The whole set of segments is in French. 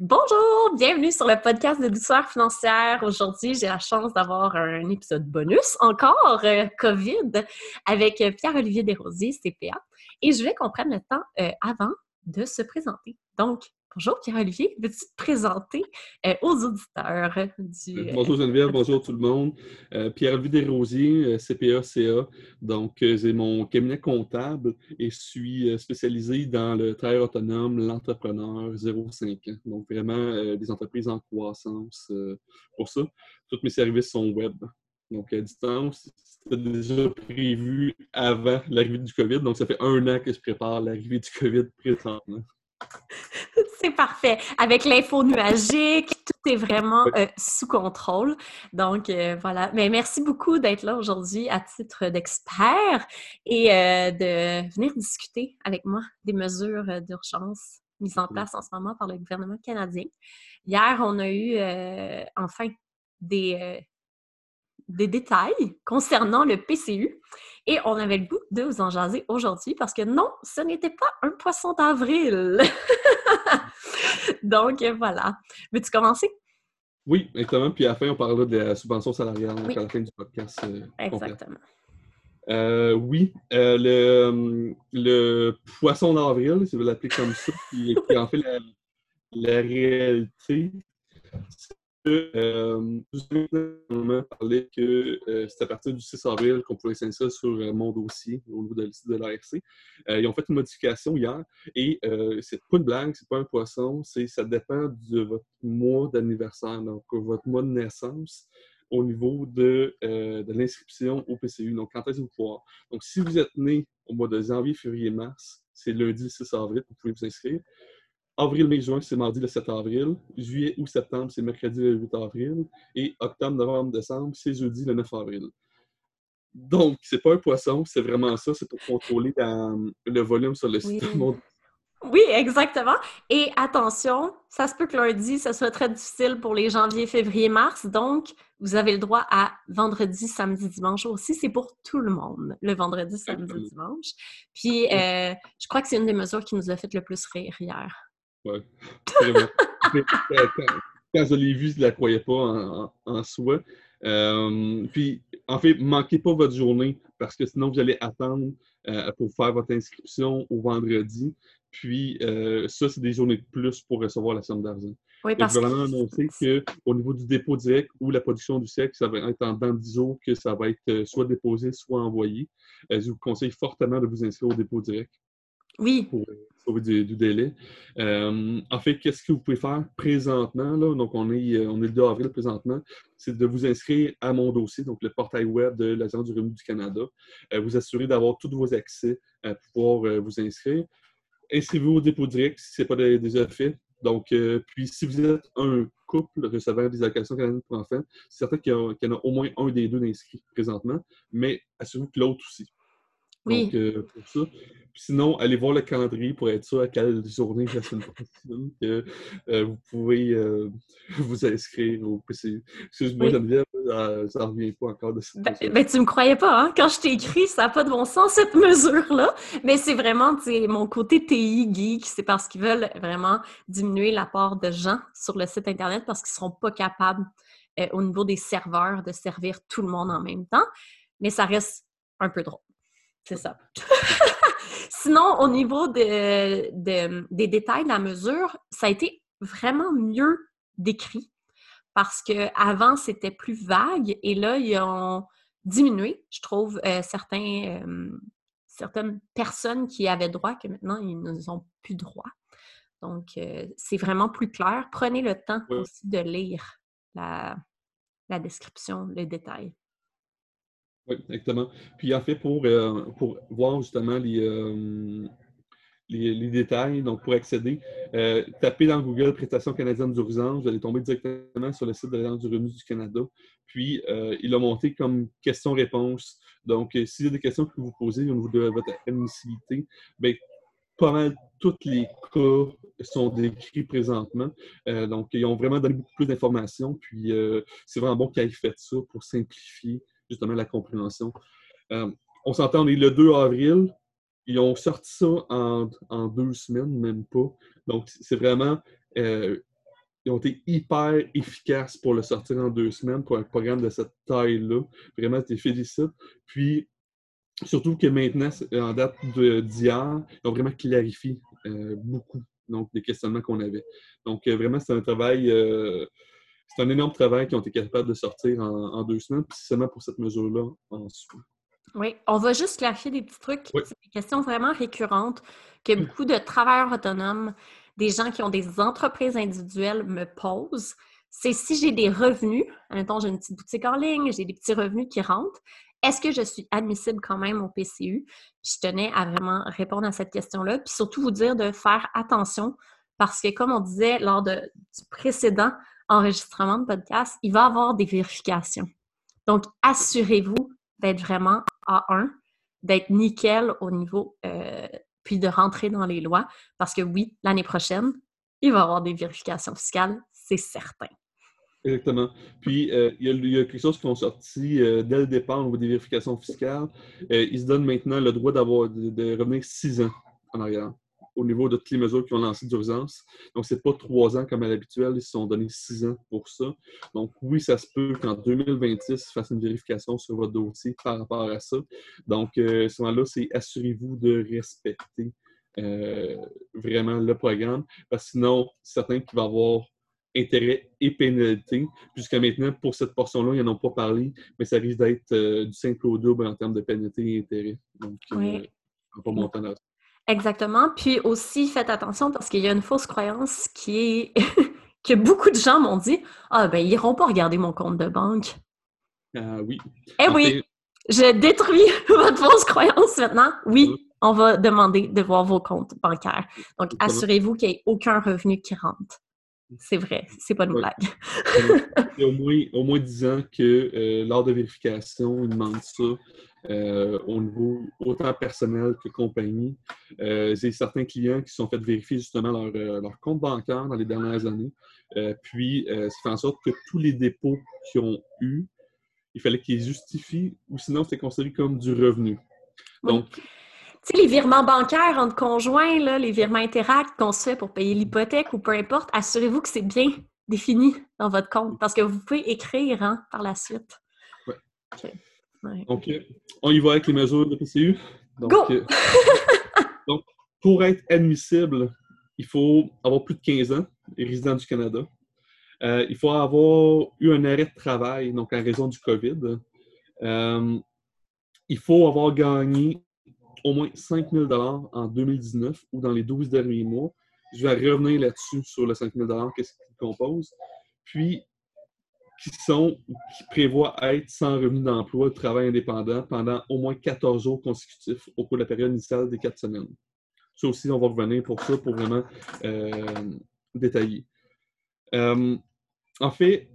Bonjour, bienvenue sur le podcast de douceur financière. Aujourd'hui, j'ai la chance d'avoir un épisode bonus, encore euh, COVID, avec Pierre-Olivier Desrosiers, CPA. Et je voulais qu'on prenne le temps euh, avant de se présenter. Donc, Bonjour Pierre-Olivier, veux-tu te présenter euh, aux auditeurs du... Euh, bonjour Geneviève, bonjour tout le monde. Euh, Pierre-Olivier Desrosiers, CPA-CA. Donc, j'ai mon cabinet comptable et je suis spécialisé dans le travail autonome, l'entrepreneur 0-5 ans. Donc, vraiment des entreprises en croissance pour ça. Tous mes services sont web. Donc, à distance, c'était déjà prévu avant l'arrivée du COVID. Donc, ça fait un an que je prépare l'arrivée du COVID présentement. C'est parfait. Avec l'info nuagique, tout est vraiment euh, sous contrôle. Donc, euh, voilà. Mais merci beaucoup d'être là aujourd'hui à titre d'expert et euh, de venir discuter avec moi des mesures d'urgence mises en place en ce moment par le gouvernement canadien. Hier, on a eu enfin des, des détails concernant le PCU. Et on avait le goût de vous en jaser aujourd'hui parce que non, ce n'était pas un poisson d'avril. Donc voilà. Veux-tu commencer? Oui, exactement. Puis à la fin, on parlera de la subvention salariale à la fin du podcast. Euh, exactement. Euh, oui, euh, le, le, poisson d'avril, si vous l'appeler comme ça, qui, qui en fait la, la réalité, euh, vous parlé que euh, c'est à partir du 6 avril qu'on pouvait s'inscrire sur euh, mon dossier au niveau de, de l'ARC. Euh, ils ont fait une modification hier et c'est pas une blague, c'est pas un poisson, c'est ça dépend de votre mois d'anniversaire, donc votre mois de naissance au niveau de, de l'inscription au PCU. Donc, quand est-ce que vous pouvez Donc, si vous êtes né au mois de janvier, février, mars, c'est lundi 6 avril, vous pouvez vous inscrire. Avril, mai, juin, c'est mardi le 7 avril. Juillet ou septembre, c'est mercredi le 8 avril. Et octobre, novembre, décembre, c'est jeudi le 9 avril. Donc, c'est pas un poisson, c'est vraiment ça, c'est pour contrôler le volume sur le site. Oui. oui, exactement. Et attention, ça se peut que lundi, ça soit très difficile pour les janvier, février, mars. Donc, vous avez le droit à vendredi, samedi, dimanche aussi. C'est pour tout le monde, le vendredi, samedi, dimanche. Puis, euh, je crois que c'est une des mesures qui nous a fait le plus rire hier. Ouais. quand, je l'ai vu, je ne la croyais pas en, soi. Euh, puis, en fait, manquez pas votre journée parce que sinon, vous allez attendre euh, pour faire votre inscription au vendredi. Puis, euh, ça, c'est des journées de plus pour recevoir la somme d'argent. Oui, parce je vais vraiment annoncer qu'au niveau du dépôt direct ou la production du siècle, ça va être en dans 10 jours que ça va être soit déposé, soit envoyé. je vous conseille fortement de vous inscrire au dépôt direct. Oui. Pour sauver du, délai. Euh, en fait, qu'est-ce que vous pouvez faire présentement? Là? Donc, on est, euh, le 2 avril présentement. C'est de vous inscrire à mon dossier, donc le portail web de l'Agence du revenu du Canada. Euh, vous assurer d'avoir tous vos accès pour pouvoir vous inscrire. Inscrivez-vous au dépôt direct si ce n'est pas déjà fait. Donc, puis si vous êtes un couple recevant des allocations canadiennes pour enfants, c'est certain qu'il y, en a au moins un des deux d'inscrits présentement, mais assurez-vous que l'autre aussi. Oui. Donc, pour ça sinon, allez voir le calendrier pour être sûr à quelle journée la semaine prochaine que euh, vous pouvez euh, vous inscrire au. Excuse-moi, Geneviève, ça ne revient pas encore de ça. Ben, ben, tu me croyais pas, hein? Quand je t'ai écrit, ça n'a pas de bon sens, cette mesure-là. Mais c'est vraiment mon côté TI geek, c'est parce qu'ils veulent vraiment diminuer l'apport de gens sur le site Internet parce qu'ils ne seront pas capables, euh, au niveau des serveurs, de servir tout le monde en même temps. Mais ça reste un peu drôle. C'est ça. Sinon, au niveau des détails de la mesure, ça a été vraiment mieux décrit parce qu'avant, c'était plus vague et là, ils ont diminué, je trouve, euh, certains, euh, certaines personnes qui avaient droit que maintenant, ils n'ont plus droit. Donc, euh, c'est vraiment plus clair. Prenez le temps aussi de lire la, la description, les détails. Oui, exactement. Puis en fait, pour, euh, pour voir justement les, euh, les, détails, donc pour accéder, euh, tapez dans Google Prestations canadiennes d'urgence, vous allez tomber directement sur le site de l'Agence du revenu du Canada. Puis, il a monté comme questions-réponses. Donc, s'il y a des questions que vous posez au niveau de votre admissibilité, bien, pas mal tous les cas sont décrits présentement. donc, ils ont vraiment donné beaucoup plus d'informations. Puis, c'est vraiment bon qu'ils aient fait ça pour simplifier justement la compréhension. Euh, on s'entend, on est le 2 avril. Ils ont sorti ça en, deux semaines, même pas. Donc, c'est vraiment. Euh, ils ont été hyper efficaces pour le sortir en deux semaines pour un programme de cette taille-là. Vraiment, je les félicite. Puis, surtout que maintenant, en date d'hier, ils ont vraiment clarifié euh, beaucoup donc, des questionnements qu'on avait. Donc, vraiment, c'est un travail, c'est un énorme travail qu'ils ont été capables de sortir en, deux semaines, puis seulement pour cette mesure-là en soi. Oui, on va juste clarifier des petits trucs. C'est des questions vraiment récurrentes que beaucoup de travailleurs autonomes, des gens qui ont des entreprises individuelles me posent. C'est si j'ai des revenus, admettons, j'ai une petite boutique en ligne, j'ai des petits revenus qui rentrent, est-ce que je suis admissible quand même au PCU? je tenais à vraiment répondre à cette question-là, puis surtout vous dire de faire attention parce que, comme on disait lors du précédent enregistrement de podcast, il va y avoir des vérifications. Donc, assurez-vous d'être vraiment A1, d'être nickel au niveau, euh, puis de rentrer dans les lois, parce que oui, l'année prochaine, il va y avoir des vérifications fiscales, c'est certain. Exactement. Puis, euh, il, y a, quelque chose qui ont sorti euh, dès le départ au niveau des vérifications fiscales. ils se donnent maintenant le droit d'avoir de, revenir six ans en arrière au niveau de toutes les mesures qui ont lancé d'urgence. Donc, ce n'est pas trois ans comme à l'habituel, ils se sont donnés six ans pour ça. Donc, oui, ça se peut qu'en 2026, fasse une vérification sur votre dossier par rapport à ça. Donc, euh, ce moment-là, c'est assurez-vous de respecter euh, vraiment le programme, parce que sinon, certains qui vont avoir intérêt et pénalité. Jusqu'à maintenant, pour cette portion-là, ils n'en ont pas parlé, mais ça risque d'être euh, du simple au double en termes de pénalité et intérêt. Donc, oui. on va monter dans Exactement. Puis aussi, faites attention parce qu'il y a une fausse croyance qui est que beaucoup de gens m'ont dit Ah, ben, ils n'iront pas regarder mon compte de banque. Ah oui. Eh oui, je détruis votre fausse croyance maintenant. Oui, on va demander de voir vos comptes bancaires. Donc, assurez-vous qu'il n'y ait aucun revenu qui rentre. C'est vrai, c'est pas une blague. Il y a au moins, au moins 10 ans que euh, lors de vérification, ils demandent ça. Euh, au niveau autant personnel que compagnie. Euh, j'ai certains clients qui sont fait vérifier justement leur, euh, leur compte bancaire dans les dernières années. puis, ça fait en sorte que tous les dépôts qu'ils ont eus, il fallait qu'ils justifient ou sinon c'était considéré comme du revenu. Donc, Tu sais, les virements bancaires entre conjoints, là, les virements interacts qu'on se fait pour payer l'hypothèque ou peu importe, assurez-vous que c'est bien défini dans votre compte parce que vous pouvez écrire hein, par la suite. Oui. Donc, on y va avec les mesures de PCU. Euh, donc, pour être admissible, il faut avoir plus de 15 ans et résident du Canada. Euh, il faut avoir eu un arrêt de travail, donc en raison du COVID. Euh, il faut avoir gagné au moins 5 000 en 2019 ou dans les 12 derniers mois. Je vais revenir là-dessus sur le 5 000 qu'est-ce qu'il compose. Puis, qui sont qui prévoient être sans revenu d'emploi, de travail indépendant pendant au moins 14 jours consécutifs au cours de la période initiale des 4 semaines. Ça aussi, on va revenir pour ça, pour vraiment euh, détailler. Euh, en fait,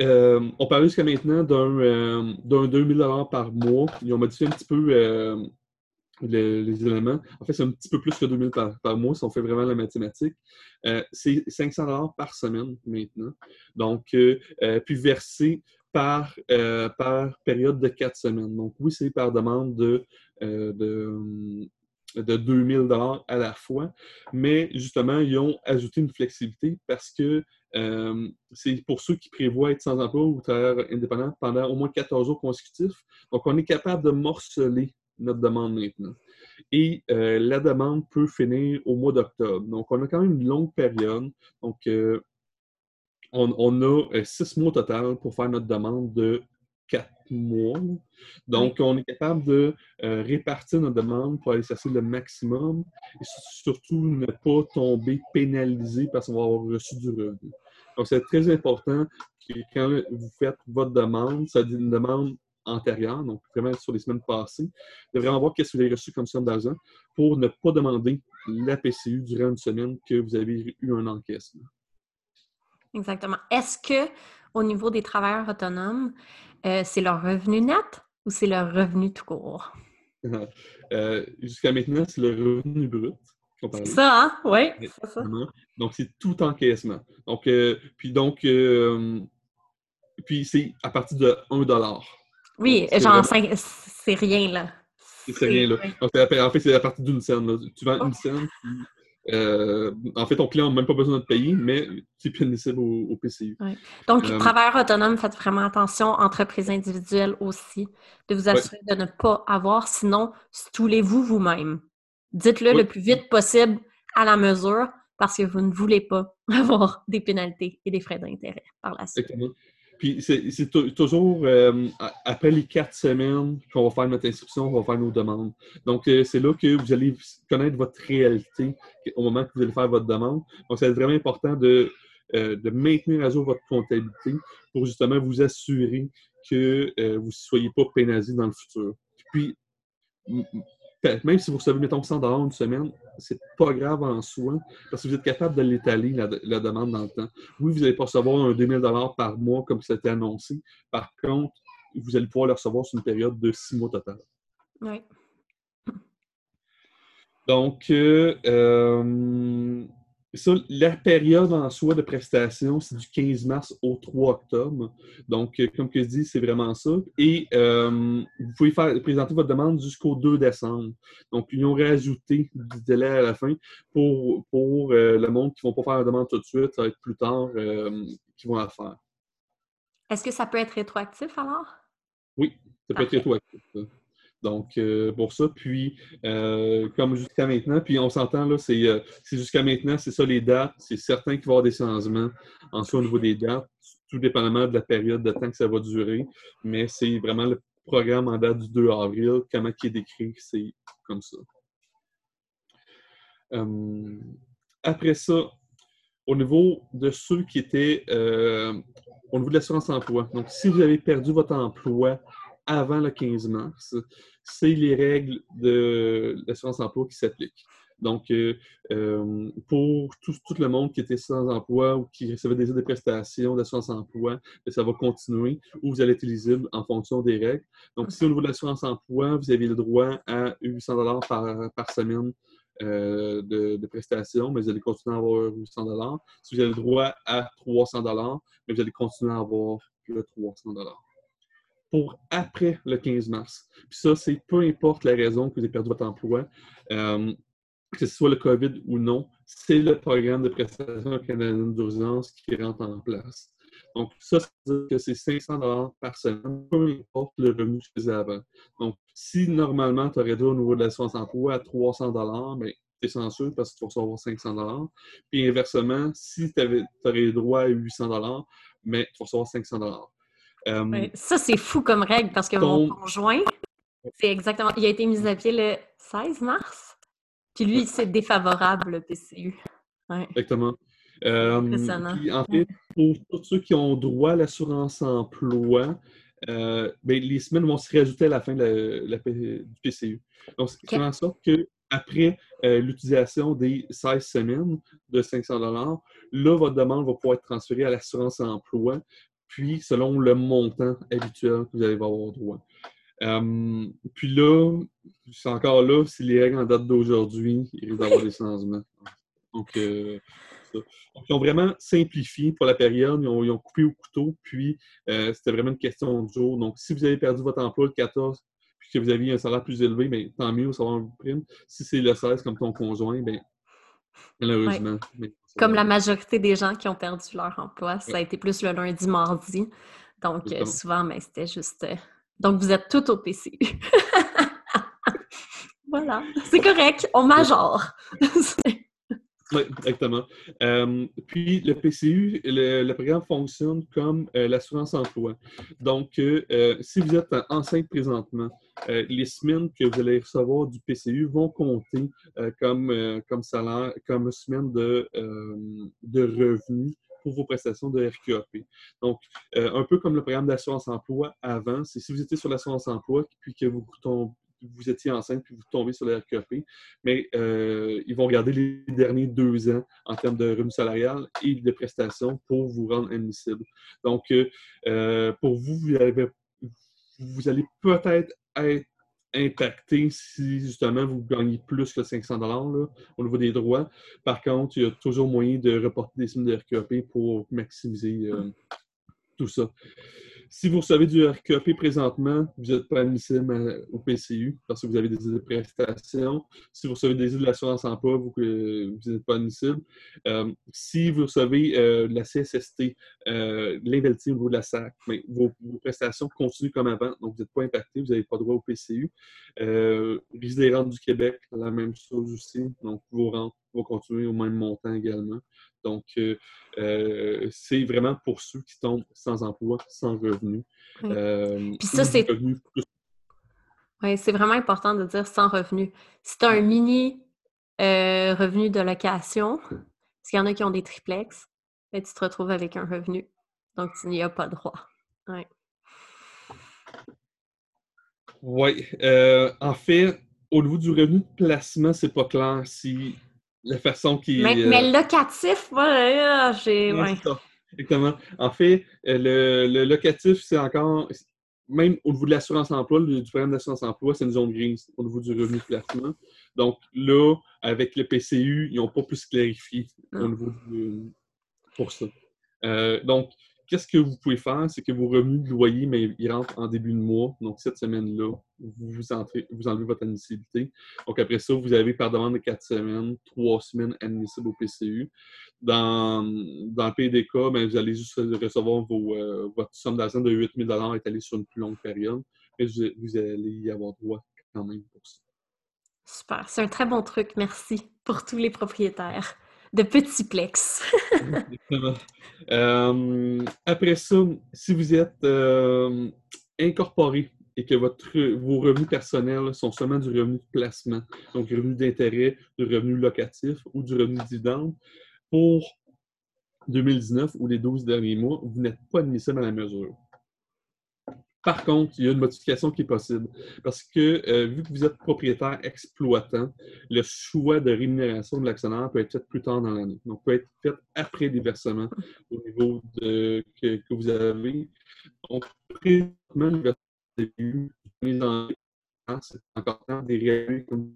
euh, on parlait jusqu'à maintenant d'un 2000 par mois. Ils ont modifié un petit peu les, éléments. En fait, c'est un petit peu plus que 2000 par, par mois si on fait vraiment la mathématique. Euh, c'est 500 dollars par semaine maintenant. Donc, euh, euh, puis versé par, par période de 4 semaines. Donc, oui, c'est par demande de, de, de 2000 dollars à la fois, mais justement, ils ont ajouté une flexibilité parce que c'est pour ceux qui prévoient être sans emploi ou travailleurs indépendants pendant au moins 14 jours consécutifs. Donc, on est capable de morceler notre demande maintenant. Et euh, la demande peut finir au mois d'octobre. Donc, on a quand même une longue période. Donc, euh, on, a euh, six mois total pour faire notre demande de quatre mois. Donc, on est capable de répartir notre demande pour aller chercher le maximum et surtout ne pas tomber pénalisé parce qu'on va avoir reçu du revenu. Donc, c'est très important que quand vous faites votre demande, ça dit une demande antérieure, donc vraiment sur les semaines passées, de vraiment voir qu'est-ce que vous avez reçu comme somme d'argent pour ne pas demander la PCU durant une semaine que vous avez eu un encaissement. Exactement. Est-ce que au niveau des travailleurs autonomes, euh, c'est leur revenu net ou c'est leur revenu tout court? Euh, jusqu'à maintenant, c'est le revenu brut. C'est ça, hein? Oui, c'est ça. Donc, c'est tout encaissement. Donc, euh, puis donc, puis c'est à partir de 1 oui, genre, c'est rien, là. C'est rien, là. en fait, c'est à partir d'une scène. Là. Tu vends une scène, Euh, en fait, ton client n'a même pas besoin de payer, mais c'est pénible au, PCU. Donc, euh, travailleur autonome, faites vraiment attention, entreprise individuelle aussi, de vous assurer de ne pas avoir, sinon, stoulez-vous vous-même. Dites-le le plus vite possible à la mesure parce que vous ne voulez pas avoir des pénalités et des frais d'intérêt par la suite. Puis c'est toujours euh, après les quatre semaines qu'on va faire notre inscription, on va faire nos demandes. Donc, euh, c'est là que vous allez connaître votre réalité au moment que vous allez faire votre demande. Donc, c'est vraiment important de, euh, de maintenir à jour votre comptabilité pour justement vous assurer que vous ne soyez pas pénalisé dans le futur. Puis, même si vous recevez, mettons, 100 une semaine, c'est pas grave en soi, parce que vous êtes capable de l'étaler, la, demande dans le temps. Oui, vous n'allez pas recevoir un 2000 par mois comme c'était annoncé. Par contre, vous allez pouvoir le recevoir sur une période de six mois total. Oui. Donc, euh, euh ça, la période en soi de prestation, c'est du 15 mars au 3 octobre. Donc, euh, comme que je dis, c'est vraiment ça. Et euh, vous pouvez faire, présenter votre demande jusqu'au 2 décembre. Donc, ils ont rajouté du délai à la fin pour, pour euh, le monde qui ne vont pas faire la demande tout de suite. Ça va être plus tard qu'ils vont la faire. Est-ce que ça peut être rétroactif alors? Oui, ça peut être rétroactif. Donc, euh, pour ça, puis, euh, comme jusqu'à maintenant, puis on s'entend, là, c'est euh, jusqu'à maintenant, c'est ça les dates. C'est certain qu'il va y avoir des changements en soi au niveau des dates, tout dépendamment de la période de temps que ça va durer. Mais c'est vraiment le programme en date du 2 avril. Comment il est décrit, c'est comme ça. après ça, au niveau de ceux qui étaient au niveau de l'assurance emploi. Donc, si vous avez perdu votre emploi avant le 15 mars, c'est les règles de l'assurance emploi qui s'appliquent. Donc, euh, euh, pour tout, le monde qui était sans emploi ou qui recevait déjà des prestations d'assurance emploi, ben, ça va continuer ou vous allez être éligible en fonction des règles. Donc, si au niveau de l'assurance emploi, vous avez le droit à 800 par, par semaine euh, de, prestations, mais vous allez continuer à avoir 800 Si vous avez le droit à 300 mais vous allez continuer à avoir le 300 pour après le 15 mars. Puis ça, c'est peu importe la raison que vous avez perdu votre emploi, euh, que ce soit le COVID ou non, c'est le programme de prestation canadienne d'urgence qui rentre en place. Donc, ça, ça veut dire que c'est 500 par semaine, peu importe le revenu que tu avant. Donc, si normalement, tu aurais droit au niveau de l'assurance emploi à 300 bien, tu es censure parce que tu vas recevoir 500 Puis inversement, si tu aurais droit à 800 mais tu vas recevoir 500 euh, ça, c'est fou comme règle parce que mon conjoint, c'est exactement. Il a été mis à pied le 16 mars. Puis lui, c'est défavorable, le PCU. Exactement. Euh, en fait, pour tous ceux qui ont droit à l'assurance emploi, euh, ben, les semaines vont se rajouter à la fin de la, du PCU. Donc, c'est en sorte qu'après l'utilisation des 16 semaines de 500 là, votre demande va pouvoir être transférée à l'assurance emploi puis selon le montant habituel que vous allez avoir droit. Euh, puis là, c'est encore là, si les règles en date d'aujourd'hui, il risque d'avoir des changements. Donc, euh, ils ont vraiment simplifié pour la période, ils ont, coupé au couteau, puis euh, c'était vraiment une question de jour. Donc, si vous avez perdu votre emploi le 14, puis que vous aviez un salaire plus élevé, bien, tant mieux, ça va une prime. Si c'est le 16 comme ton conjoint, bien, malheureusement. Comme la majorité des gens qui ont perdu leur emploi, ça a été plus le lundi, mardi. Donc, euh, souvent, mais c'était juste. Euh, donc, vous êtes tout au PCU. voilà. C'est correct, on majore. Oui, exactement. Euh, puis le PCU, le, programme fonctionne comme l'assurance emploi. Donc, si vous êtes enceinte présentement, les semaines que vous allez recevoir du PCU vont compter comme, comme salaire, comme semaine de, de revenus pour vos prestations de RQAP. Donc, un peu comme le programme d'assurance emploi avant, c'est si vous étiez sur l'assurance emploi puis que vous vous étiez enceinte puis vous tombez sur le RQAP, mais euh, ils vont regarder les derniers deux ans en termes de revenus salarial et de prestations pour vous rendre admissible. Donc, euh, euh, pour vous, vous, allez peut-être être impacté si justement vous gagnez plus que 500 là, au niveau des droits. Par contre, il y a toujours moyen de reporter des sommes de RQAP pour maximiser tout ça. Si vous recevez du RQAP présentement, vous n'êtes pas admissible au PCU parce que vous avez des prestations. Si vous recevez des aides de l'assurance emploi, vous n'êtes pas admissible. Euh, si vous recevez euh, la CSST, euh, l'invalidité au niveau de la SAC, vos, prestations continuent comme avant, donc vous n'êtes pas impacté, vous n'avez pas droit au PCU. Euh, des rentes du Québec, la même chose aussi. Donc, vos rentes vont continuer au même montant également. Donc, euh, euh, c'est vraiment pour ceux qui tombent sans emploi, sans revenu. Euh, Puis ça, c'est... Oui, c'est vraiment important de dire sans revenu. Si tu as un mini revenu de location, parce qu'il y en a qui ont des triplex, ben, tu te retrouves avec un revenu. Donc, tu n'y as pas droit. Oui. Oui. en fait, au niveau du revenu de placement, c'est pas clair si la façon qui. Mais, mais euh, locatif, voilà, j'ai. Exactement. En fait, euh, le, locatif, c'est encore. Même au niveau de l'assurance emploi, du programme d'assurance emploi, c'est une zone grise au niveau du revenu de placement. Donc là, avec le PCU, ils n'ont pas plus clarifié au niveau du, pour ça. Euh, donc, Qu'est-ce que vous pouvez faire? C'est que vos revenus de loyer, mais ils rentrent en début de mois. Donc, cette semaine-là, vous, vous, enlevez votre admissibilité. Donc, après ça, vous avez par demande de quatre semaines, trois semaines admissibles au PCU. Dans, le cas, ben, vous allez juste recevoir euh, votre somme d'argent de 8 000 étalée sur une plus longue période. Vous, vous allez y avoir droit quand même pour ça. Super. C'est un très bon truc. Merci pour tous les propriétaires de petits plex. Euh, après ça, si vous êtes euh, incorporé et que vos revenus personnels sont seulement du revenu de placement, donc revenu d'intérêt, du revenu locatif ou du revenu dividende, pour 2019 ou les 12 derniers mois, vous n'êtes pas admissible à la mesure. Par contre, il y a une modification qui est possible. Parce que, euh, vu que vous êtes propriétaire exploitant, le choix de rémunération de l'actionnaire peut être fait plus tard dans l'année. Donc, peut être fait après les versements au niveau que, vous avez. Donc, présentement, les versements c'est encore temps des réalités comme.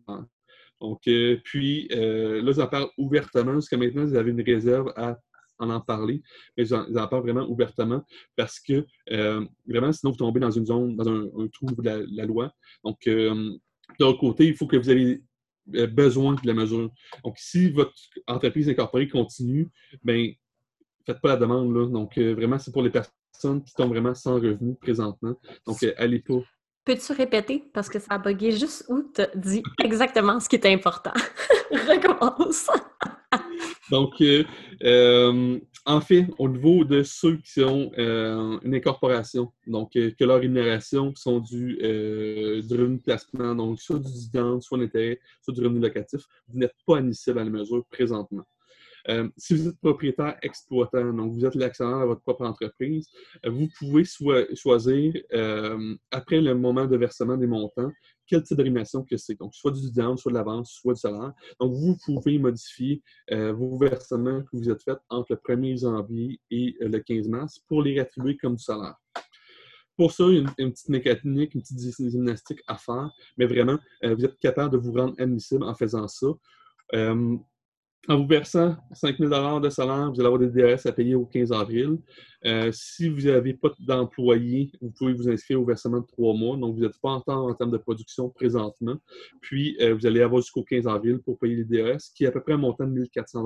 Donc, euh, puis, euh, là, j'en parle ouvertement. Jusqu'à maintenant, vous avez une réserve à en en parler, mais j'en parle vraiment ouvertement parce que euh, vraiment, sinon vous tombez dans une zone, dans un, trou de la, loi. Donc, euh, d'un côté, il faut que vous ayez euh, besoin de la mesure. Donc, si votre entreprise incorporée continue, bien, faites pas la demande. Là. Donc, vraiment, c'est pour les personnes qui tombent vraiment sans revenu présentement. Donc, allez pas. Peux-tu répéter? Parce que ça a bugué juste où tu dit exactement ce qui était important. Recommence. Donc, euh, euh, en fait, au niveau de ceux qui ont euh, une incorporation, donc que leur rémunération sont du, du, revenu de placement, donc soit du dividende, soit l'intérêt, soit du revenu locatif, vous n'êtes pas admissible à la mesure présentement. Si vous êtes propriétaire exploitant, donc vous êtes l'actionnaire de votre propre entreprise, vous pouvez choisir, après le moment de versement des montants, quel type de que c'est. Donc, soit du dividende, soit de l'avance, soit du salaire. Donc, vous pouvez modifier euh, vos versements que vous êtes faits entre le 1er janvier et euh, le 15 mars pour les réattribuer comme du salaire. Pour ça, il y a une, petite mécanique, une petite gymnastique à faire, mais vraiment, euh, vous êtes capable de vous rendre admissible en faisant ça. En vous versant 5 000 de salaire, vous allez avoir des DRS à payer au 15 avril. Euh, si vous n'avez pas d'employés, vous pouvez vous inscrire au versement de trois mois. Donc, vous n'êtes pas en temps en termes de production présentement. Puis, euh, vous allez avoir jusqu'au 15 avril pour payer les DRS, qui est à peu près un montant de 1 400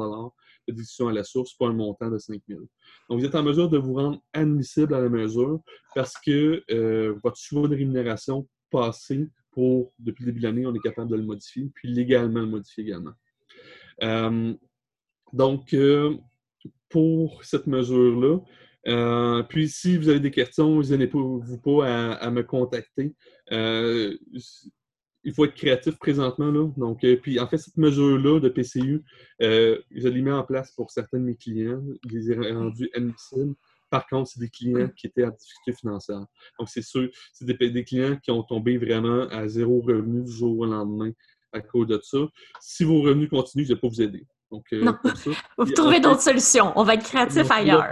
de déduction à la source, pas un montant de 5 000 Donc, vous êtes en mesure de vous rendre admissible à la mesure parce que euh, votre choix de rémunération passé pour, depuis le début de l'année, on est capable de le modifier, puis légalement le modifier également. Euh, donc, euh, pour cette mesure-là, euh, puis si vous avez des questions, n'hésitez vous pas à, me contacter. il faut être créatif présentement. Là. Donc, puis en fait, cette mesure-là de PCU, je l'ai mis en place pour certains de mes clients. Je les ai rendus admissibles. Par contre, c'est des clients qui étaient en difficulté financière. Donc, c'est sûr, c'est des, des, clients qui ont tombé vraiment à zéro revenu du jour au lendemain à cause de ça. Si vos revenus continuent, je ne vais pas vous aider. Donc, euh, vous trouvez d'autres solutions. On va être créatif ailleurs.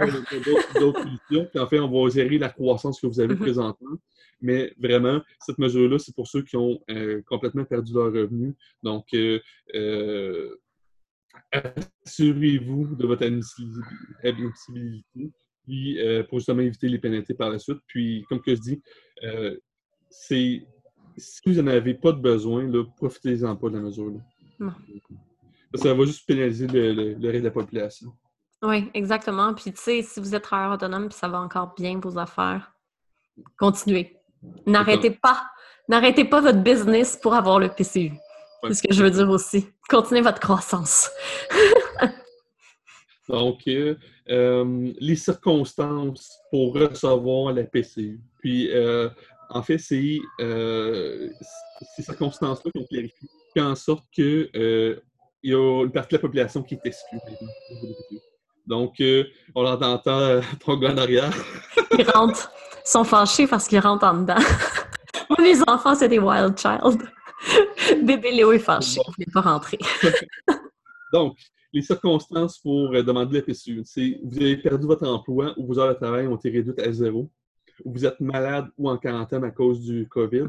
D'autres solutions. Puis en fait, on va gérer la croissance que vous avez mm-hmm. présentement. Mais vraiment, cette mesure-là, c'est pour ceux qui ont euh, complètement perdu leur revenu. Donc, euh, assurez-vous de votre admissibilité. puis pour justement éviter les pénalités par la suite. Puis, comme que je dis, c'est si vous n'en avez pas de besoin, profitez-en pas de la mesure. Non. Ça va juste pénaliser le, reste de la population. Oui, exactement. Puis, tu sais, si vous êtes travailleur autonome puis ça va encore bien vos affaires, continuez. N'arrêtez pas. N'arrêtez pas votre business pour avoir le PCU. C'est ce que je veux dire aussi. Continuez votre croissance. Donc, euh, euh, les circonstances pour recevoir la PCU. Puis, euh, en fait, c'est ces circonstances-là qu'on clarifie, qui en sorte qu'il y a une partie de la population qui est exclue. Donc, on entend ton gars en arrière. Ils rentrent, ils sont fâchés parce qu'ils rentrent en dedans. Moi, mes enfants, c'est des wild child. Bébé Léo est fâché, il ne pas rentrer. Donc, les circonstances pour euh, demander la PCU, c'est vous avez perdu votre emploi ou vos heures de travail ont été réduites à zéro, vous êtes malade ou en quarantaine à cause du COVID,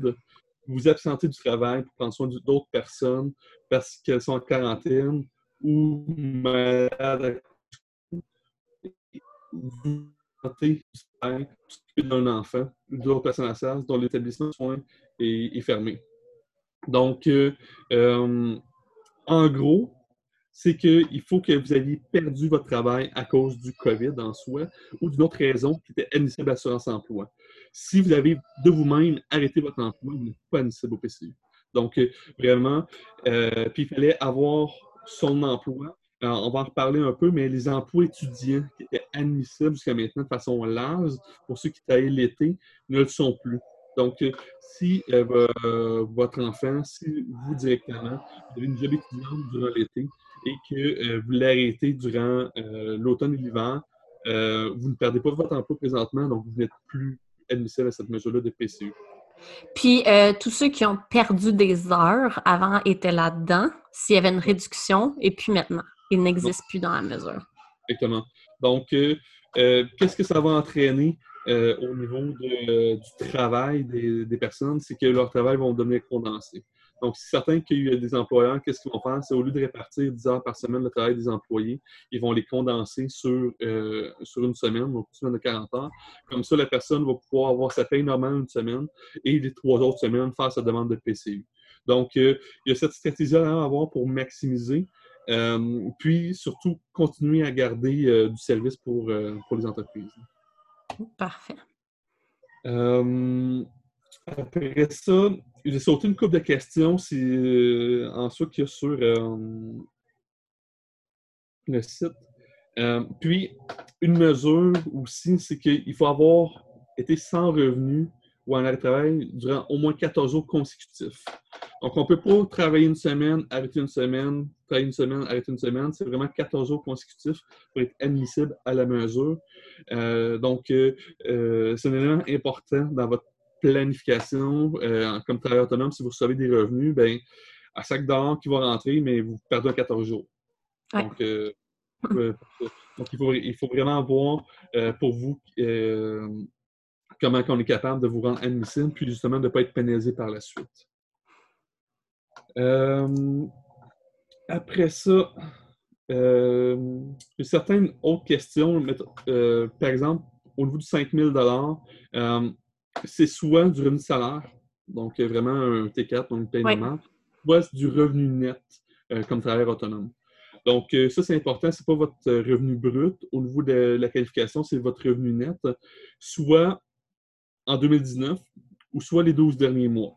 vous vous absentez du travail pour prendre soin d'autres personnes parce qu'elles sont en quarantaine ou malades vous santé d'un enfant ou d'autres personnes à charge dont l'établissement de soins est, fermé. Donc, euh, euh, en gros, c'est qu'il faut que vous ayez perdu votre travail à cause du COVID en soi ou d'une autre raison qui était admissible à l'assurance emploi. Si vous avez de vous-même arrêté votre emploi, vous n'êtes pas admissible au PCU. Donc, euh, vraiment, euh, puis il fallait avoir son emploi. on va en reparler un peu, mais les emplois étudiants qui étaient admissibles jusqu'à maintenant de façon large, pour ceux qui travaillaient l'été, ne le sont plus. Donc, euh, si votre enfant, si vous directement, vous avez une job étudiante durant l'été, et que euh, vous l'arrêtez durant euh, l'automne et l'hiver, euh, vous ne perdez pas votre emploi présentement, donc vous n'êtes plus admissible à cette mesure-là de PCU. Puis, tous ceux qui ont perdu des heures avant étaient là-dedans, s'il y avait une réduction, et puis maintenant, ils n'existent plus dans la mesure. Exactement. Donc, qu'est-ce que ça va entraîner au niveau du travail des, des personnes? C'est que leur travail va devenir condensé. Donc, c'est certain qu'il y a des employeurs, qu'est-ce qu'ils vont faire? C'est au lieu de répartir 10 heures par semaine le travail des employés, ils vont les condenser sur, euh, sur une semaine, donc une semaine de 40 heures. Comme ça, la personne va pouvoir avoir sa paye normale une semaine et les trois autres semaines faire sa demande de PCU. Donc, euh, il y a cette stratégie-là à avoir pour maximiser. Euh, puis, surtout, continuer à garder du service pour, pour les entreprises. Parfait. Après ça, j'ai sauté une couple de questions c'est, euh, en soi qu'il y a sur euh, le site. Euh, puis, une mesure aussi, c'est qu'il faut avoir été sans revenu ou en arrêt de travail durant au moins 14 jours consécutifs. Donc, on ne peut pas travailler une semaine, arrêter une semaine, travailler une semaine, arrêter une semaine. C'est vraiment 14 jours consécutifs pour être admissible à la mesure. donc, c'est un élément important dans votre planification, euh, comme travailleur autonome, si vous recevez des revenus, ben, à chaque dollar qui va rentrer, mais vous perdez 14 jours. Donc, euh, euh, donc il, faut, vraiment voir pour vous comment on est capable de vous rendre admissible, puis justement de ne pas être pénalisé par la suite. après ça, certaines autres questions. par exemple, au niveau du 5000 c'est soit du revenu salaire, donc euh, vraiment un T4, donc normale, soit c'est du revenu net euh, comme travailleur autonome. Donc, euh, ça, c'est important. Ce n'est pas votre revenu brut au niveau de la qualification, c'est votre revenu net, soit en 2019 ou soit les 12 derniers mois.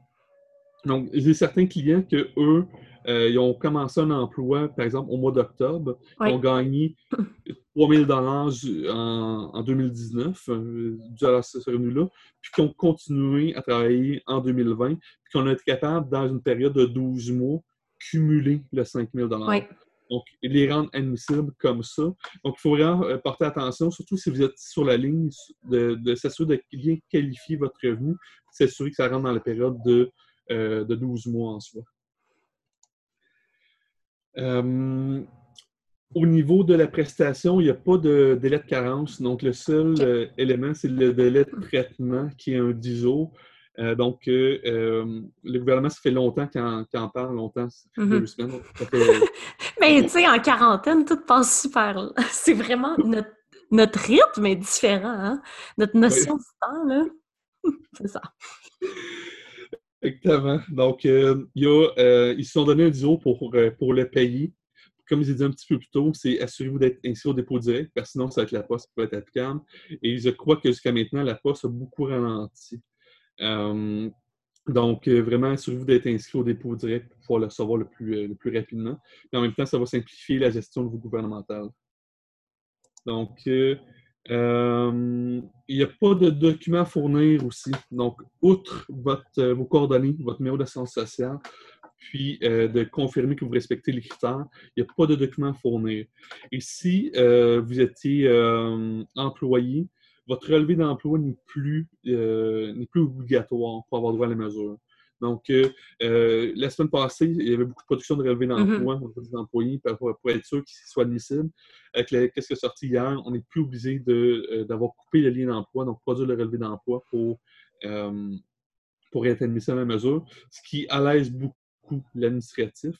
Donc, j'ai certains clients que eux, ils ont commencé un emploi, par exemple, au mois d'octobre. Ils ont gagné 3000 dollars en, en, 2019, euh, dû à ce revenu-là, puis qui ont continué à travailler en 2020, puis qu'on a été capable, dans une période de 12 mois, cumuler le 5000 dollars. Donc, les rendre admissibles comme ça. Donc, il faut vraiment euh, porter attention, surtout si vous êtes sur la ligne, de, s'assurer de bien qualifier votre revenu, s'assurer que ça rentre dans la période de, euh, de 12 mois en soi. Euh, au niveau de la prestation, il n'y a pas de délai de carence. Donc, le seul euh, élément, c'est le délai de traitement qui est un 10 jours. Euh, donc, euh, le gouvernement, ça fait longtemps qu'il en, parle, longtemps, ça fait deux semaines. Mais tu sais, en quarantaine, tout passe super. C'est vraiment notre, notre rythme est différent, hein? Notre notion du temps, là. C'est ça. Exactement. Donc, euh, euh, ils se sont donné un duo pour, euh, le payer. Comme je l'ai dit un petit peu plus tôt, c'est assurez-vous d'être inscrit au dépôt direct, parce que sinon, ça va être la poste qui peut être applicable. Et je crois que jusqu'à maintenant, la poste a beaucoup ralenti. donc, vraiment, assurez-vous d'être inscrit au dépôt direct pour pouvoir le recevoir le plus, le plus rapidement. Et en même temps, ça va simplifier la gestion de vos gouvernementales. Donc, euh, il n'y a pas de documents à fournir aussi. Donc, outre euh, vos coordonnées, votre numéro d'assurance sociale, puis euh, de confirmer que vous respectez les critères, il n'y a pas de documents à fournir. Et si vous étiez employé, votre relevé d'emploi n'est plus, plus obligatoire pour avoir droit à la mesure. Donc, euh, euh, la semaine passée, il y avait beaucoup de production de relevés mm-hmm. d'emploi des employés pour, être sûr qu'ils soient admissibles. Avec qu'est-ce qui est sorti hier, on n'est plus obligé euh, d'avoir coupé le lien d'emploi, donc produire le relevé d'emploi pour, pour être admissible à la mesure, ce qui allège beaucoup l'administratif,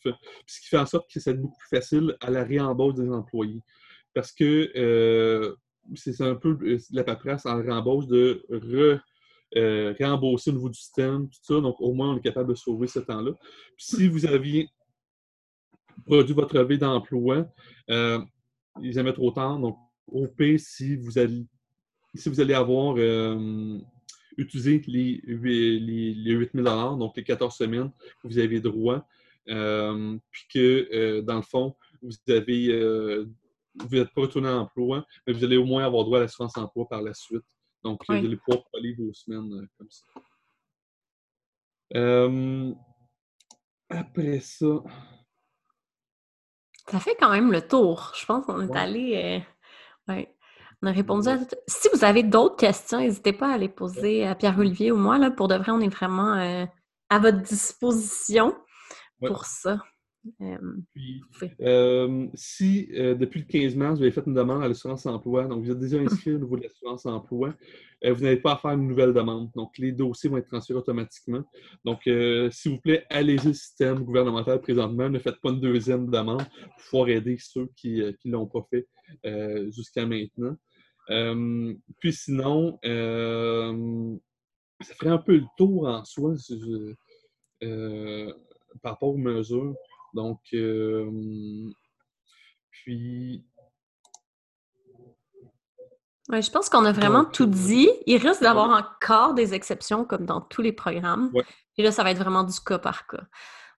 ce qui fait en sorte que c'est beaucoup plus facile à la réembauche des employés. Parce que c'est un peu la paperasse en réembauche de re euh, réembourser au niveau du système, tout ça. Donc, au moins, on est capable de sauver ce temps-là. Puis, si vous aviez produit votre relevé d'emploi, euh, il n'est trop tard. Donc, au P, si vous allez, si vous allez avoir euh, utilisé les, les, les 8 000 donc les 14 semaines vous avez droit, euh, puis que, dans le fond, vous avez vous n'êtes pas retourné à l'emploi, mais vous allez au moins avoir droit à l'assurance emploi par la suite. Donc, vous allez pouvoir coller vos semaines euh, comme ça. Euh, après ça. Ça fait quand même le tour. Je pense qu'on est allé. Euh, ouais. On a répondu à tout. Si vous avez d'autres questions, n'hésitez pas à les poser à Pierre-Olivier ou moi. Là, pour de vrai, on est vraiment à votre disposition pour ça. Euh, si euh, depuis le 15 mars, vous avez fait une demande à l'assurance emploi, donc vous êtes déjà inscrit au niveau de l'assurance emploi, euh, vous n'avez pas à faire une nouvelle demande. Donc, les dossiers vont être transférés automatiquement. Donc, s'il vous plaît, allez-y le système gouvernemental présentement. Ne faites pas une deuxième demande pour pouvoir aider ceux qui ne l'ont pas fait jusqu'à maintenant. puis sinon, ça ferait un peu le tour en soi par rapport aux mesures. Donc, euh, puis. je pense qu'on a vraiment tout dit. Il risque d'avoir encore des exceptions comme dans tous les programmes. Et là, ça va être vraiment du cas par cas.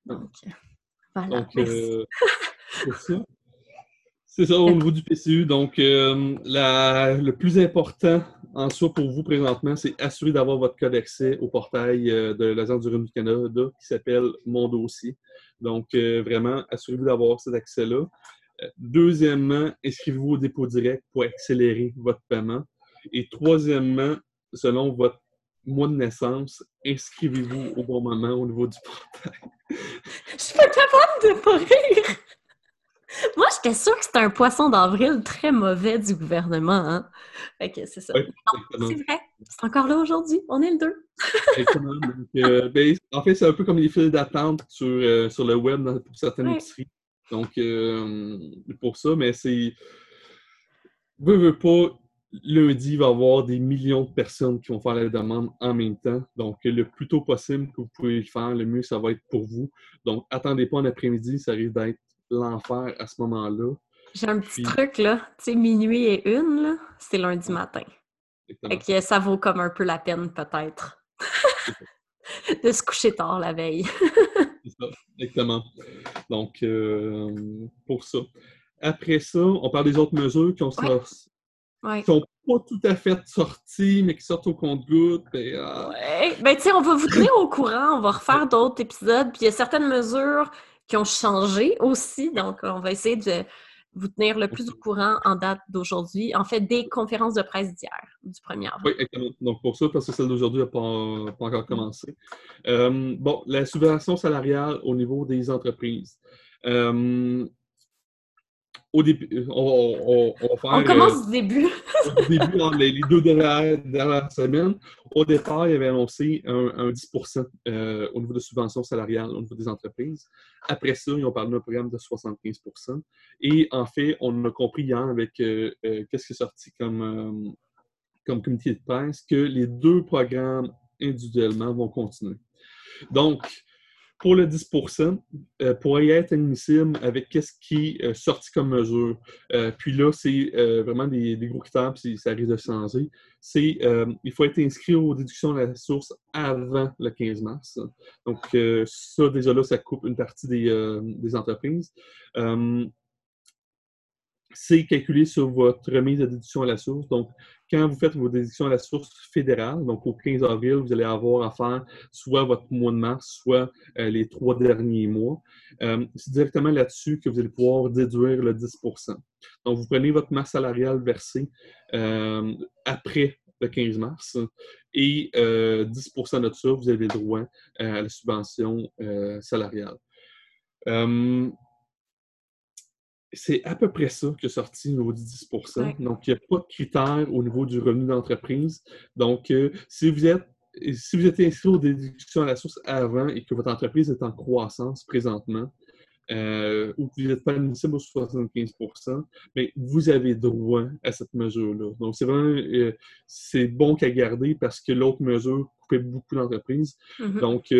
Donc, voilà. Euh, c'est ça. C'est ça au niveau du PCU. Donc, euh, le plus important en soi pour vous présentement, c'est assurer d'avoir votre code d'accès au portail de l'Agence du Revenu du Canada qui s'appelle Mon dossier. Donc, euh, vraiment, assurez-vous d'avoir cet accès-là. Euh, deuxièmement, inscrivez-vous au dépôt direct pour accélérer votre paiement. Et troisièmement, selon votre mois de naissance, inscrivez-vous au bon moment au niveau du portail. Je suis pas capable de pas rire! Moi, j'étais sûre que c'était un poisson d'avril très mauvais du gouvernement. Hein? Fait que c'est ça. c'est vrai. C'est encore là aujourd'hui. On est le 2. Euh, ben, en fait, c'est un peu comme les files d'attente sur, euh, sur le web pour certaines épiceries. Donc, euh, pour ça, mais c'est. Veux, veux pas, lundi, il va y avoir des millions de personnes qui vont faire la demande en même temps. Donc, le plus tôt possible que vous pouvez le faire, le mieux ça va être pour vous. Donc, attendez pas en après-midi, ça risque d'être l'enfer à ce moment-là. J'ai un petit truc, là. Tu sais, minuit et une, là, c'est lundi matin. Et que ça vaut comme un peu la peine, peut-être, de se coucher tard la veille. c'est ça, exactement. Donc, euh, pour ça. Après ça, on parle des autres mesures qui ont sorti. sont pas tout à fait sorties, mais qui sortent au compte-gouttes. Euh... Ben, tu sais, on va vous tenir au courant. On va refaire d'autres épisodes. Puis il y a certaines mesures qui ont changé aussi. Donc, on va essayer de vous tenir le plus au courant en date d'aujourd'hui. En fait, des conférences de presse d'hier, du 1er avril. Oui, exactement. Donc, pour ça, parce que celle d'aujourd'hui n'a pas, encore commencé. Euh, bon, la subvention salariale au niveau des entreprises. Euh, au début, euh, on, va faire. On commence du début. au début, les, deux dernières, semaines, au départ, il avait annoncé un, 10% au niveau de subvention salariale au niveau des entreprises. Après ça, ils ont parlé d'un programme de 75% Et en fait, on a compris hier avec qu'est-ce qui est sorti comme, comme comité de presse que les deux programmes individuellement vont continuer. Donc, pour le 10% euh, pourrait être admissible avec qu'est-ce qui est sorti comme mesure. Euh, puis là, c'est euh, vraiment des, gros critères, puis ça risque de changer. C'est il faut être inscrit aux déductions de la source avant le 15 mars. Donc, ça, déjà là, ça coupe une partie des entreprises c'est calculé sur votre remise de déduction à la source. Donc, quand vous faites vos déductions à la source fédérale, donc au 15 avril, vous allez avoir à faire soit votre mois de mars, soit euh, les trois derniers mois. Euh, c'est directement là-dessus que vous allez pouvoir déduire le 10% Donc, vous prenez votre masse salariale versée euh, après le 15 mars et 10% de ça, vous avez droit à la subvention salariale c'est à peu près ça qui est sorti au niveau du 10% Donc, il n'y a pas de critères au niveau du revenu d'entreprise. Donc, euh, si vous êtes si vous êtes inscrit aux déductions à la source avant et que votre entreprise est en croissance présentement, euh, ou que vous n'êtes pas admissible au 75 mais vous avez droit à cette mesure-là. Donc, c'est vraiment euh, c'est bon qu'à garder parce que l'autre mesure coupait beaucoup d'entreprises. Mm-hmm. Donc,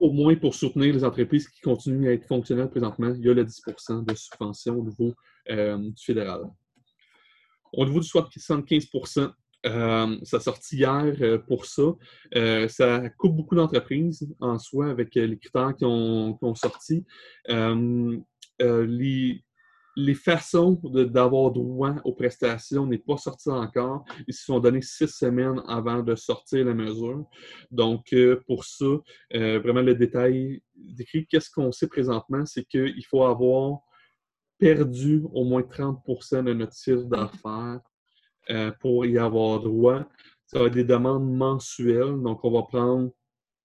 au moins pour soutenir les entreprises qui continuent à être fonctionnelles présentement, il y a le 10% de subvention au niveau euh, du fédéral. Au niveau du 75% euh, ça sorti hier euh, pour ça. Euh, ça coupe beaucoup d'entreprises en soi avec les critères qui ont, qui ont sorti. les, les façons d'avoir droit aux prestations n'est pas sorti encore. Ils se sont donné six semaines avant de sortir la mesure. Donc, euh, pour ça, euh, vraiment le détail décrit, qu'est-ce qu'on sait présentement, c'est qu'il faut avoir perdu au moins 30% de notre chiffre d'affaires euh, pour y avoir droit. Ça va être des demandes mensuelles. Donc, on va prendre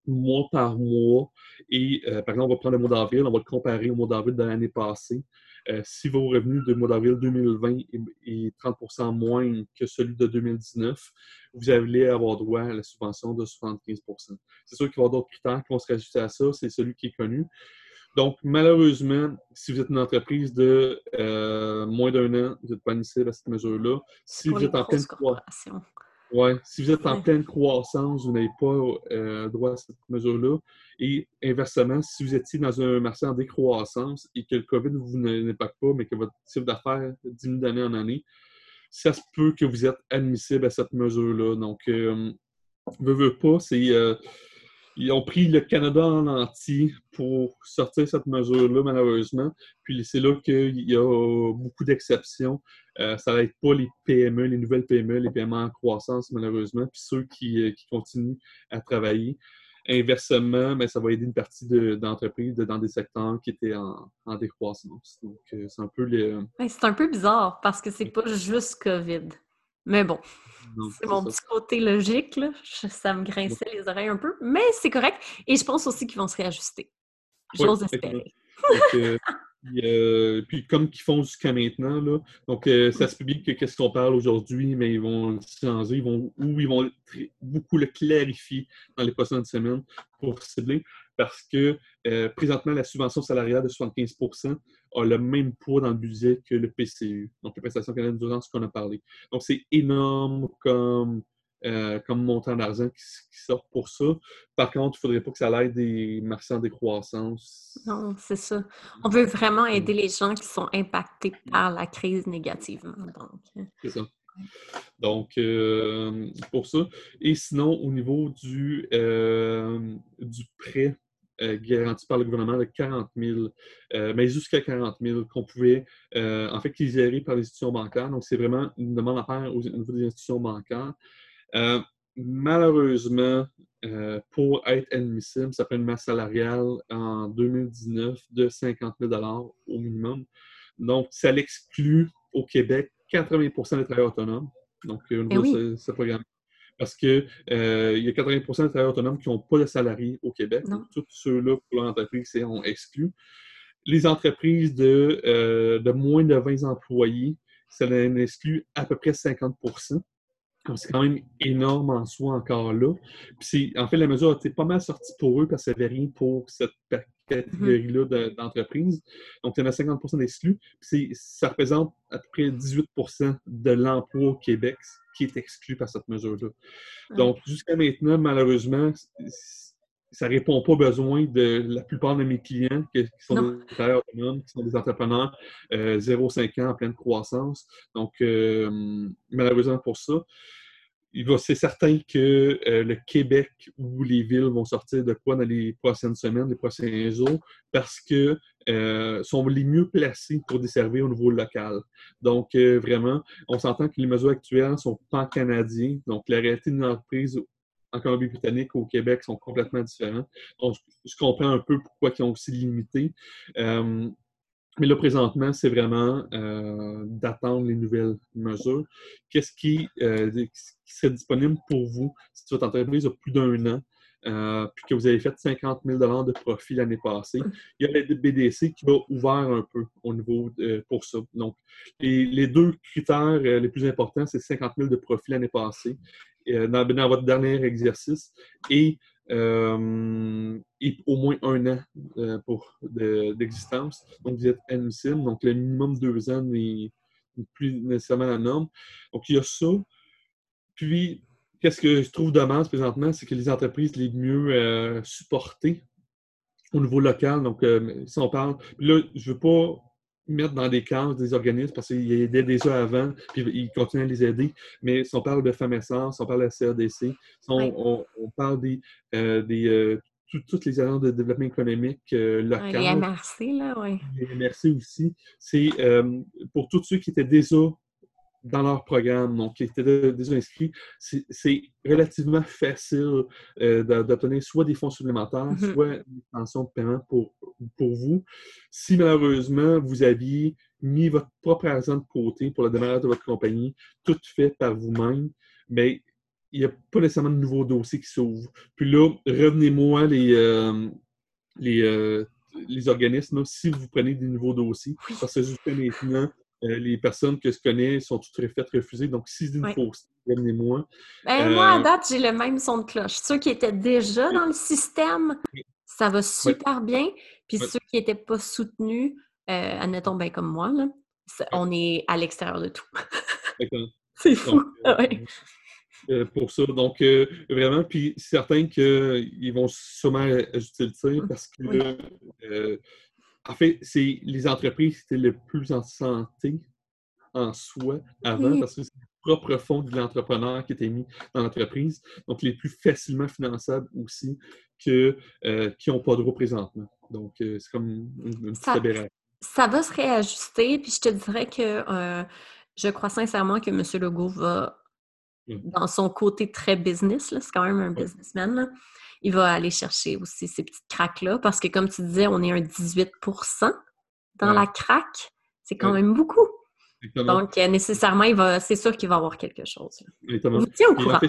mois par mois. Et par exemple, on va prendre le mois d'avril, on va le comparer au mois d'avril de l'année passée. Euh, si vos revenus de mois d'avril 2020 est, 30% moins que celui de 2019, vous allez avoir droit à la subvention de 75% C'est sûr qu'il va y avoir d'autres critères qui vont se rajouter à ça, c'est celui qui est connu. Donc, malheureusement, si vous êtes une entreprise de euh, moins d'un an, vous n'êtes pas admissible à cette mesure-là. Si vous êtes en pleine croissance, Ouais. Si vous êtes en pleine croissance, vous n'avez pas euh, droit à cette mesure-là. Et inversement, si vous étiez dans un marché en décroissance et que le COVID vous n'impacte pas, mais que votre chiffre d'affaires diminue d'année en année, ça se peut que vous êtes admissible à cette mesure-là. Donc, euh, veut, veut pas, c'est. Euh, ils ont pris le Canada en entier pour sortir cette mesure-là, malheureusement. Puis c'est là qu'il y a beaucoup d'exceptions. Euh, ça n'aide pas les PME, les nouvelles PME, les PME en croissance, malheureusement, puis ceux qui, euh, continuent à travailler. Inversement, mais ben, ça va aider une partie d'entreprises dans des secteurs qui étaient en, décroissance. Donc, euh, c'est un peu les... C'est un peu bizarre parce que c'est pas juste COVID. Mais bon, c'est mon petit côté logique, là. ça me grinçait les oreilles un peu, mais c'est correct. Et je pense aussi qu'ils vont se réajuster. J'ose espérer. Euh, puis comme qu'ils font jusqu'à maintenant, là, donc euh, ça se publie que qu'est-ce qu'on parle aujourd'hui, mais ils vont changer, ils vont, ou ils vont beaucoup le clarifier dans les prochaines semaines pour cibler, parce que euh, présentement, la subvention salariale de 75 a le même poids dans le budget que le PCU, donc la prestation canadienne d'urgence qu'on a parlé. Donc c'est énorme comme euh, comme montant d'argent qui, sort pour ça. Par contre, il ne faudrait pas que ça aille des marchands en décroissance. Non, c'est ça. On veut vraiment aider les gens qui sont impactés par la crise négativement. Euh. C'est ça. Donc, euh, pour ça. Et sinon, au niveau du, du prêt garanti par le gouvernement de 40 000, mais jusqu'à 40 000 qu'on pouvait, en fait, qui est géré par les institutions bancaires. Donc, c'est vraiment une demande à faire au niveau des institutions bancaires. Euh, malheureusement, euh, pour être admissible, ça fait une masse salariale en 2019 de 50 000 au minimum. Donc, ça l'exclut au Québec 80% des travailleurs autonomes. Donc, au eh niveau de ce, programme. Parce qu'il euh, y a 80 des travailleurs autonomes qui n'ont pas de salariés au Québec. Tous ceux-là, pour l'entreprise, c'est on exclut. les entreprises de, euh, de moins de 20 employés, ça en exclut à peu près 50% c'est quand même énorme en soi encore là. Puis en fait, la mesure a été pas mal sortie pour eux parce que ça n'avait rien pour cette catégorie-là mm-hmm. d'entreprise. Donc, il y en a 50 d'exclus. Puis ça représente à peu près 18 de l'emploi au Québec qui est exclu par cette mesure-là. Donc, jusqu'à maintenant, malheureusement, ça ne répond pas aux besoins de la plupart de mes clients qui, sont des travailleurs autonomes, qui sont des entrepreneurs euh, 0-5 ans en pleine croissance. Donc, euh, malheureusement pour ça, c'est certain que euh, le Québec ou les villes vont sortir de quoi dans les prochaines semaines, les prochains jours, parce que euh, sont les mieux placés pour desservir au niveau local. Donc, vraiment, on s'entend que les mesures actuelles sont pas canadiens. Donc, la réalité d'une entreprise en Colombie-Britannique, au Québec, sont complètement différents. Donc, je comprends un peu pourquoi ils ont aussi limité. Euh, mais là, présentement, c'est vraiment euh, d'attendre les nouvelles mesures. Qu'est-ce qui, euh, qui, serait disponible pour vous si votre entreprise a plus d'un an? puis que vous avez fait 50 000 de profit l'année passée? Il y a le BDC qui va ouvert un peu au niveau pour ça. Donc, les, deux critères les plus importants, c'est 50 000 de profit l'année passée euh, dans, votre dernier exercice et, euh, au moins un an euh, d'existence. donc, vous êtes admissible. Donc, le minimum deux ans n'est plus nécessairement la norme. Donc, il y a ça. Puis, qu'est-ce que je trouve dommage présentement, c'est que les entreprises les mieux supportées au niveau local, donc si on parle, là, je ne veux pas mettre dans des cases des organismes parce qu'ils aidaient déjà avant, puis ils continuent à les aider. Mais si on parle de FAMESSAR, si on parle de la CRDC, si on, parle des, euh, des euh, toutes les agences de développement économique euh, local. les MRC, là, oui. Les MRC aussi. C'est pour tous ceux qui étaient déjà dans leur programme, donc qui étaient déjà inscrits, c'est relativement facile euh, d'obtenir soit des fonds supplémentaires, mm-hmm. soit une pension de paiement pour, pour vous. Si malheureusement vous aviez mis votre propre argent de côté pour le démarrage de votre compagnie, tout fait par vous-même, mais il n'y a pas nécessairement de nouveaux dossiers qui s'ouvrent. Puis là, revenez-moi les, euh, les, euh, les organismes si vous prenez des nouveaux dossiers. Parce que jusqu'à maintenant, euh, les personnes que je connais sont toutes faites refuser. Donc, si c'est une ouais. fausse, moi Ben, Moi, à euh, date, j'ai le même son de cloche. Ceux qui étaient déjà dans le système, ça va super bien. Puis ceux qui n'étaient pas soutenus, euh, admettons, ben, comme moi, là, on est à l'extérieur de tout. c'est fou. pour ça. Donc, vraiment, puis certains qu'ils vont sûrement ajouter le tir parce que en fait, c'est les entreprises qui étaient le plus en santé en soi avant, parce que c'est le propre fonds de l'entrepreneur qui était mis dans l'entreprise, donc les plus facilement finançables aussi que euh, qui n'ont pas de droit présentement. Donc, euh, c'est comme une, petite aberration. Ça va se réajuster, puis je te dirais que euh, je crois sincèrement que M. Legault va, dans son côté très business, c'est quand même un businessman, là, il va aller chercher aussi ces petites craques-là parce que, comme tu disais, on est un 18% dans la craque. C'est quand même beaucoup. Donc, euh, nécessairement, il va, c'est sûr qu'il va avoir quelque chose. Exactement. Tient au courant.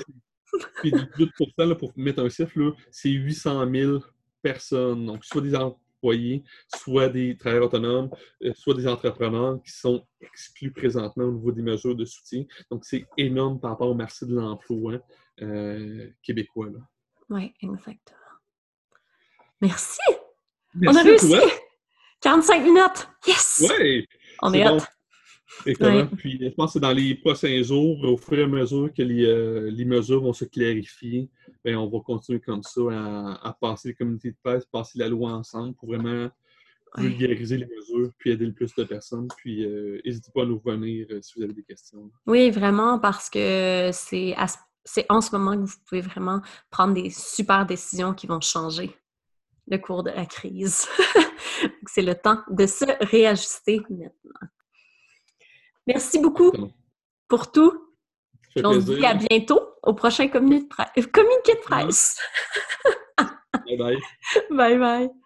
puis 18 pour mettre un chiffre, c'est 800 000 personnes. Donc, soit des employés, soit des travailleurs autonomes, euh, soit des entrepreneurs qui sont exclus présentement au niveau des mesures de soutien. Donc, c'est énorme par rapport au marché de l'emploi euh, québécois. Là. Oui, exactement. Merci. On a réussi. 45 minutes. Yes! Oui! On est, hâte. Exactement. Puis je pense que dans les prochains jours, au fur et à mesure que les, euh, les mesures vont se clarifier, bien, on va continuer comme ça à, passer les communautés de presse, passer la loi ensemble pour vraiment vulgariser les mesures, puis aider le plus de personnes. Puis euh, n'hésitez pas à nous revenir euh, si vous avez des questions. Oui, vraiment, parce que c'est c'est en ce moment que vous pouvez vraiment prendre des super décisions qui vont changer le cours de la crise. c'est le temps de se réajuster maintenant. Merci beaucoup pour tout. On se dit à bientôt au prochain communiqué de presse. Communiqué de presse. bye bye. Bye bye.